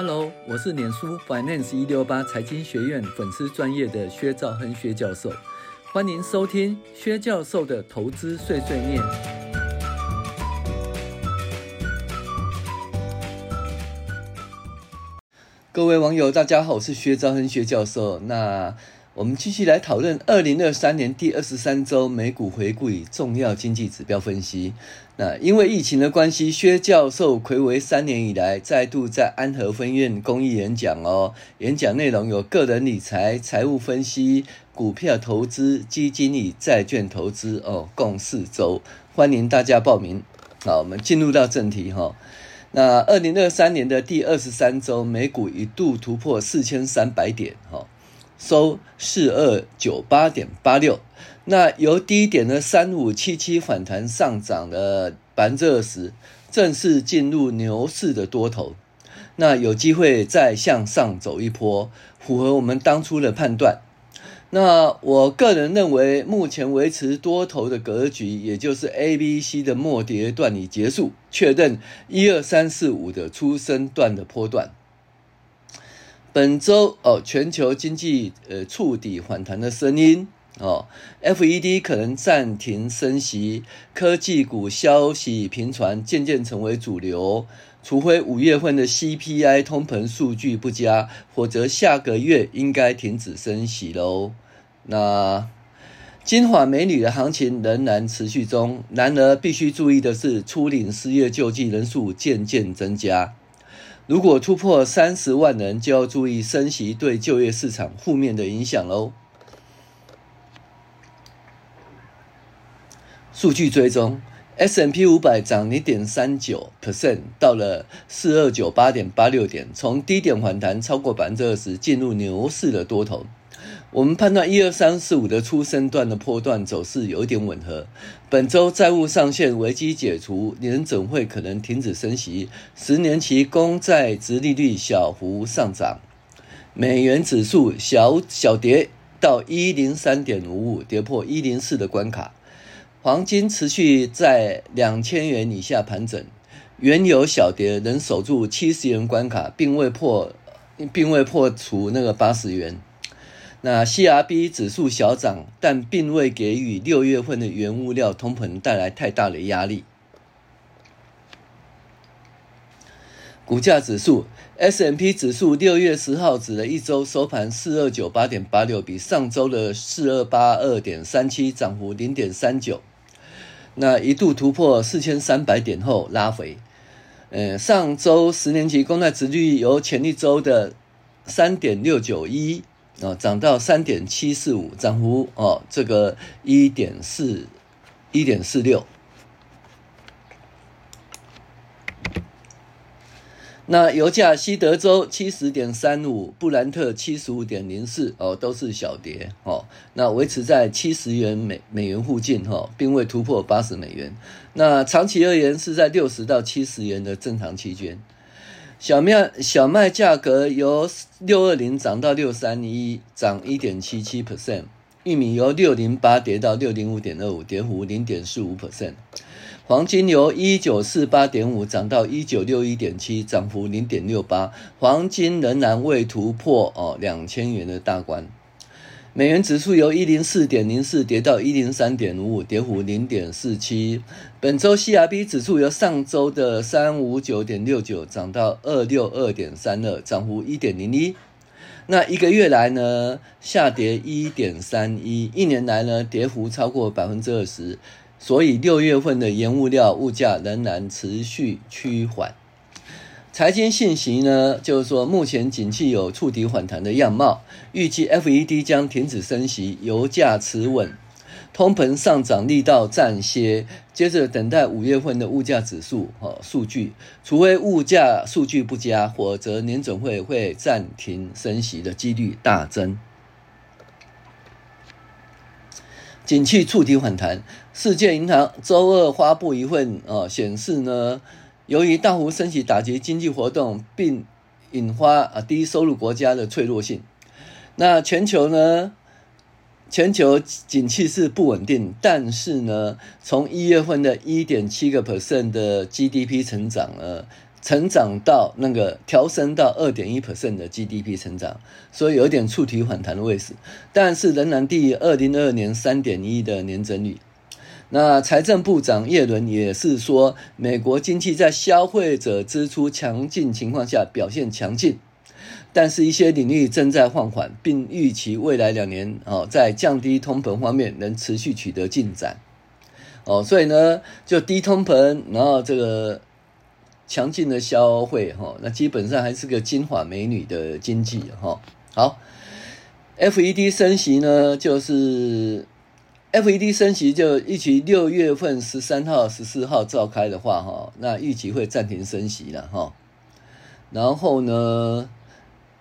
Hello，我是脸书 Finance 一六八财经学院粉丝专业的薛兆恒薛教授，欢迎收听薛教授的投资碎碎念。各位网友，大家好，我是薛兆恒薛教授。那我们继续来讨论二零二三年第二十三周美股回顾与重要经济指标分析。那因为疫情的关系，薛教授睽违三年以来再度在安和分院公益演讲哦。演讲内容有个人理财、财务分析、股票投资、基金与债券投资哦，共四周，欢迎大家报名。好，我们进入到正题哈。那二零二三年的第二十三周美股一度突破四千三百点哈。收四二九八点八六，那由低点的三五七七反弹上涨了百分之二十，正式进入牛市的多头，那有机会再向上走一波，符合我们当初的判断。那我个人认为，目前维持多头的格局，也就是 A、B、C 的末跌段已结束，确认一二三四五的初升段的波段。本周哦，全球经济呃触底反弹的声音哦，FED 可能暂停升息，科技股消息频传，渐渐成为主流。除非五月份的 CPI 通膨数据不佳，否则下个月应该停止升息喽。那金发美女的行情仍然持续中，然而必须注意的是，初领失业救济人数渐渐增加。如果突破三十万人，就要注意升息对就业市场负面的影响喽。数据追踪，S&P 五百涨零点三九 percent，到了四二九八点八六点，从低点反弹超过百分之二十，进入牛市的多头。我们判断一二三四五的初升段的波段走势有点吻合。本周债务上限危机解除，联准会可能停止升息，十年期公债殖利率小幅上涨，美元指数小小跌到一零三点五五，跌破一零四的关卡。黄金持续在两千元以下盘整，原油小跌，能守住七十元关卡，并未破，并未破除那个八十元。那 CRB 指数小涨，但并未给予六月份的原物料通膨带来太大的压力。股价指数 S&P 指数六月十号指的一周收盘四二九八点八六，比上周的四二八二点三七涨幅零点三九。那一度突破四千三百点后拉回。呃，上周十年期公债殖率由前一周的三点六九一。哦，涨到三点七四五，涨幅哦，这个一点四一点四六。那油价西德州七十点三五，布兰特七十五点零四，哦，都是小跌哦。那维持在七十元美美元附近哈、哦，并未突破八十美元。那长期而言是在六十到七十元的正常区间。小麦小麦价格由六二零涨到六三一，涨一点七七 percent。玉米由六零八跌到六零五点二五，跌幅零点四五 percent。黄金由一九四八点五涨到一九六一点七，涨幅零点六八。黄金仍然未突破哦两千元的大关。美元指数由一零四点零四跌到一零三点五五，跌幅零点四七。本周 CRB 指数由上周的三五九点六九涨到二六二点三二，涨幅一点零一。那一个月来呢，下跌一点三一，一年来呢，跌幅超过百分之二十。所以六月份的原物料物价仍然持续趋缓。财经信息呢，就是说目前景气有触底反弹的样貌，预计 FED 将停止升息，油价持稳，通膨上涨力道暂歇，接着等待五月份的物价指数和数据，除非物价数据不佳，否则年准会会暂停升息的几率大增。景气触底反弹，世界银行周二发布一份哦显示呢。由于大幅升息打击经济活动，并引发啊低收入国家的脆弱性。那全球呢？全球景气是不稳定，但是呢，从一月份的一点七个 percent 的 GDP 成长呢，成长到那个调升到二点一 percent 的 GDP 成长，所以有点触底反弹的位置，但是仍然低于二零二二年三点一的年增率。那财政部长耶伦也是说，美国经济在消费者支出强劲情况下表现强劲，但是一些领域正在放缓，并预期未来两年哦，在降低通膨方面能持续取得进展。哦，所以呢，就低通膨，然后这个。强劲的消费哈，那基本上还是个金发美女的经济哈。好，FED 升息呢，就是 FED 升息就预期六月份十三号、十四号召开的话哈，那预期会暂停升息了哈。然后呢，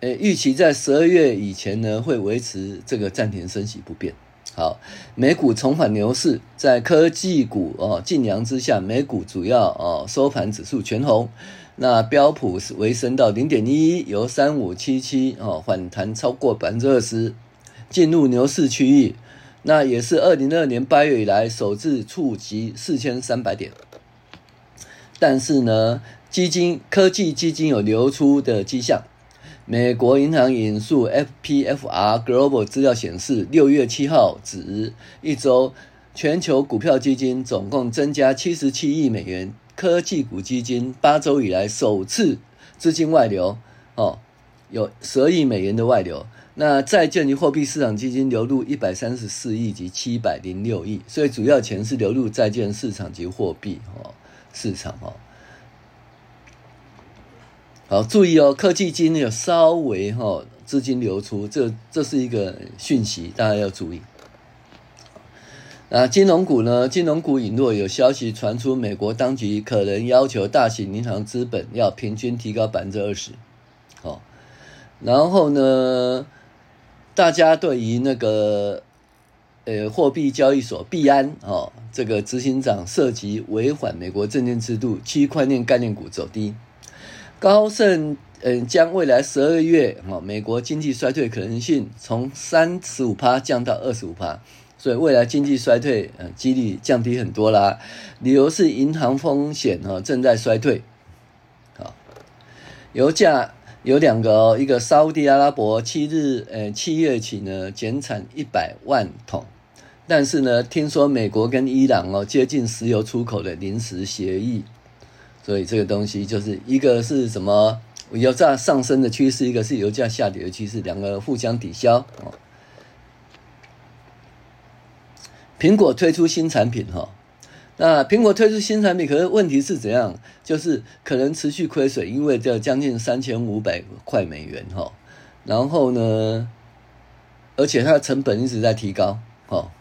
诶，预期在十二月以前呢，会维持这个暂停升息不变。好，美股重返牛市，在科技股哦劲扬之下，美股主要哦收盘指数全红，那标普是微升到零点一，由三五七七哦反弹超过百分之二十，进入牛市区域，那也是二零二二年八月以来首次触及四千三百点，但是呢，基金科技基金有流出的迹象。美国银行引述 FPFR Global 资料显示，六月七号止一周，全球股票基金总共增加七十七亿美元，科技股基金八周以来首次资金外流，哦，有十二亿美元的外流。那债券及货币市场基金流入一百三十四亿及七百零六亿，所以主要钱是流入债券市场及货币哦市场哦。好，注意哦，科技金有稍微哈资金流出，这这是一个讯息，大家要注意。那金融股呢？金融股引弱，有消息传出，美国当局可能要求大型银行资本要平均提高百分之二十。好，然后呢，大家对于那个呃货币交易所币安哦，这个执行长涉及违反美国证券制度，区块链概念股走低。高盛嗯，将未来十二月哈美国经济衰退可能性从三十五趴降到二十五趴，所以未来经济衰退嗯几率降低很多啦。理由是银行风险哈正在衰退。好，油价有两个哦，一个沙乌地阿拉伯七日呃七月起呢减产一百万桶，但是呢听说美国跟伊朗哦接近石油出口的临时协议。所以这个东西就是一个是什么油价上升的趋势，一个是油价下跌的趋势，两个互相抵消哦。苹果推出新产品哈，那苹果推出新产品，可是问题是怎样？就是可能持续亏损，因为这将近三千五百块美元哈。然后呢，而且它的成本一直在提高哈。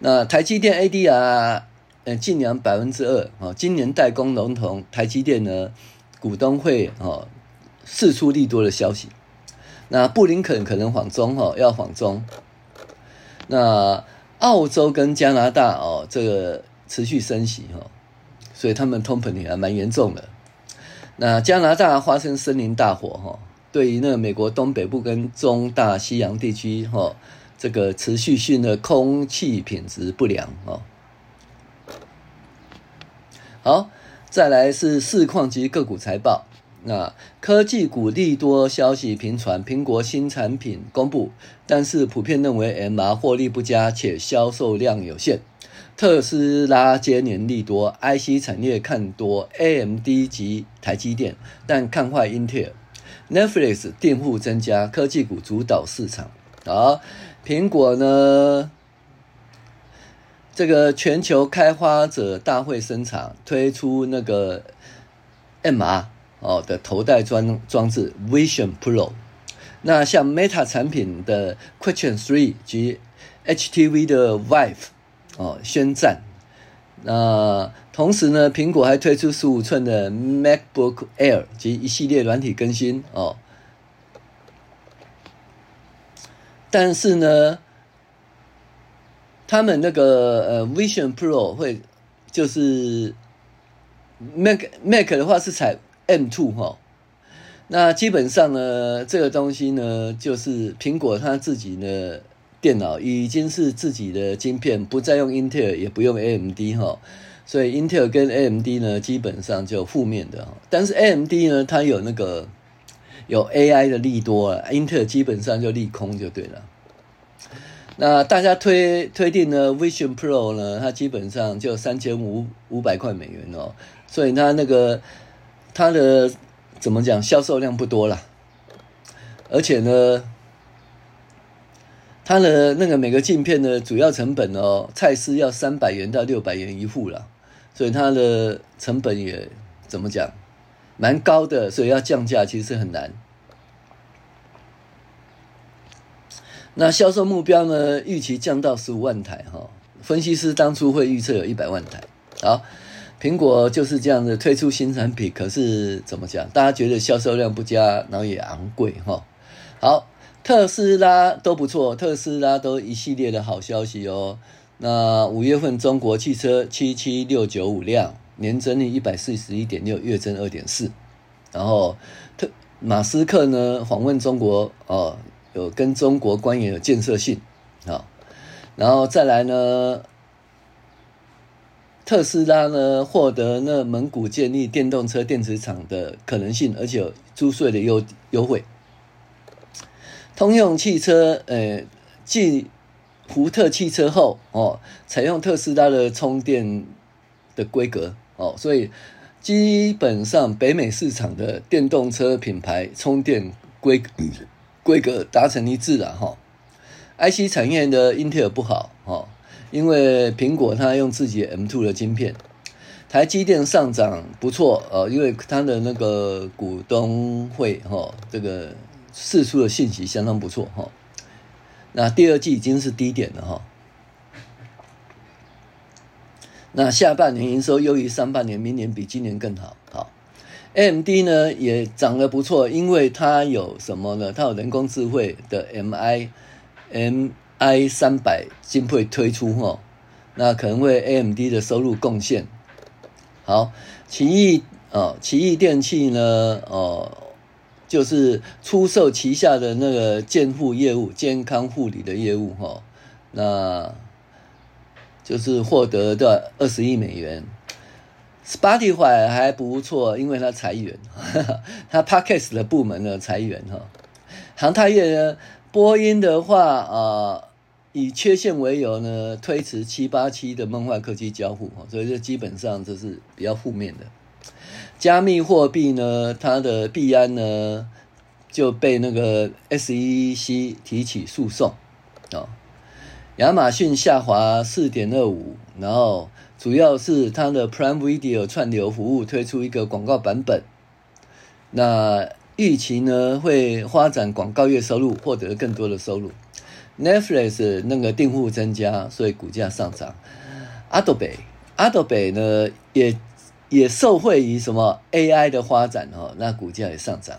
那台积电 ADR。呃，近两百分之二啊，今年代工龙头台积电呢，股东会哦释出利多的消息。那布林肯可能访中哈，要访中。那澳洲跟加拿大哦，这个持续升息哈，所以他们通膨也还蛮严重的。那加拿大发生森林大火哈，对于那个美国东北部跟中大西洋地区哈，这个持续性的空气品质不良哦。好，再来是市况及个股财报。那科技股利多消息频传，苹果新产品公布，但是普遍认为 MR 获利不佳且销售量有限。特斯拉接连利多，IC 产业看多 AMD 及台积电，但看坏英特尔。Netflix 订户增加，科技股主导市场。好，苹果呢？这个全球开发者大会生产推出那个 MR 哦的头戴装装置 Vision Pro，那像 Meta 产品的 Question Three 及 HTV 的 Vive 哦宣战，那同时呢，苹果还推出十五寸的 MacBook Air 及一系列软体更新哦，但是呢。他们那个呃，Vision Pro 会就是 Mac Mac 的话是采 M2 哈，那基本上呢，这个东西呢，就是苹果它自己的电脑已经是自己的晶片，不再用英特尔，也不用 AMD 哈。所以英特尔跟 AMD 呢，基本上就负面的。但是 AMD 呢，它有那个有 AI 的利多啊，英特尔基本上就利空就对了。那大家推推定呢，Vision Pro 呢，它基本上就三千五五百块美元哦，所以它那个它的怎么讲，销售量不多啦，而且呢。它的那个每个镜片的主要成本哦，蔡司要三百元到六百元一副了，所以它的成本也怎么讲，蛮高的，所以要降价其实很难。那销售目标呢，预期降到十五万台哈，分析师当初会预测有一百万台。好，苹果就是这样子推出新产品，可是怎么讲，大家觉得销售量不佳，然后也昂贵哈。好。特斯拉都不错，特斯拉都一系列的好消息哦。那五月份中国汽车七七六九五辆，年增率一百四十一点六，月增二点四。然后特马斯克呢访问中国哦，有跟中国官员有建设性啊。然后再来呢，特斯拉呢获得那蒙古建立电动车电池厂的可能性，而且租税的优优惠。通用汽车，呃，继福特汽车后，哦，采用特斯拉的充电的规格，哦，所以基本上北美市场的电动车品牌充电规规格达成一致了，哈、IC 产业的英特尔不好，哦，因为苹果它用自己的 M2 的晶片，台积电上涨不错，呃，因为它的那个股东会，哈、哦，这个。释出的信息相当不错哈，那第二季已经是低点了哈，那下半年营收优于上半年，明年比今年更好。好，AMD 呢也涨得不错，因为它有什么呢？它有人工智慧的 MIM i 三百晶片推出哈，那可能为 AMD 的收入贡献。好，奇异哦，奇异电器呢哦。就是出售旗下的那个健护业务、健康护理的业务，哈，那就是获得的二十亿美元。Spotify 还不错，因为它裁员，它 Podcast 的部门呢裁员，哈。航太业呢，波音的话啊，以缺陷为由呢，推迟七八七的梦幻科技交付，哈，所以这基本上这是比较负面的。加密货币呢，它的币安呢就被那个 SEC 提起诉讼啊。亚马逊下滑四点二五，然后主要是它的 Prime Video 串流服务推出一个广告版本。那预期呢会发展广告业收入，获得更多的收入。Netflix 那个订户增加，所以股价上涨。Adobe Adobe 呢也。也受惠于什么 AI 的发展哦，那股价也上涨。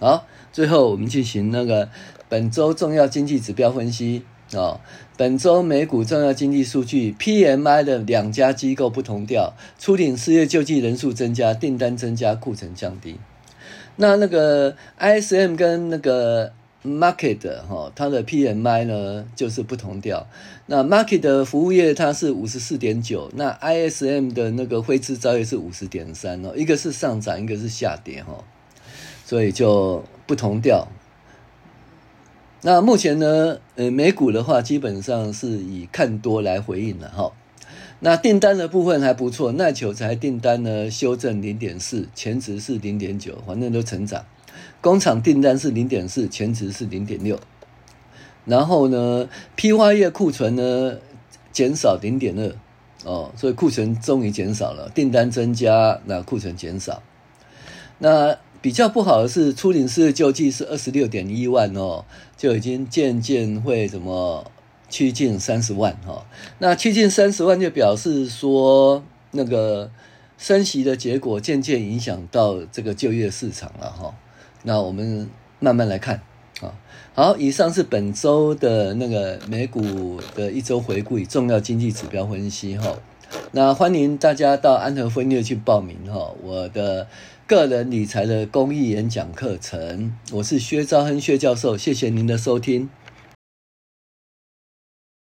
好，最后我们进行那个本周重要经济指标分析哦。本周美股重要经济数据 PMI 的两家机构不同调，初领失业救济人数增加，订单增加，库存降低。那那个 ISM 跟那个。Market 哈，它的 PMI 呢就是不同调。那 Market 的服务业它是五十四点九，那 ISM 的那个非制造业是五十点三哦，一个是上涨，一个是下跌哈，所以就不同调。那目前呢，呃，美股的话基本上是以看多来回应了哈。那订单的部分还不错，耐久材订单呢修正零点四，前值是零点九，反正都成长。工厂订单是零点四，前值是零点六，然后呢，批发业库存呢减少零点二，哦，所以库存终于减少了，订单增加，那库存减少。那比较不好的是，初领失业救济是二十六点一万哦，就已经渐渐会怎么趋近三十万哈、哦。那趋近三十万就表示说，那个升息的结果渐渐影响到这个就业市场了哈。哦那我们慢慢来看啊。好，以上是本周的那个美股的一周回顾与重要经济指标分析哈。那欢迎大家到安和分院去报名哈，我的个人理财的公益演讲课程。我是薛兆亨薛教授，谢谢您的收听。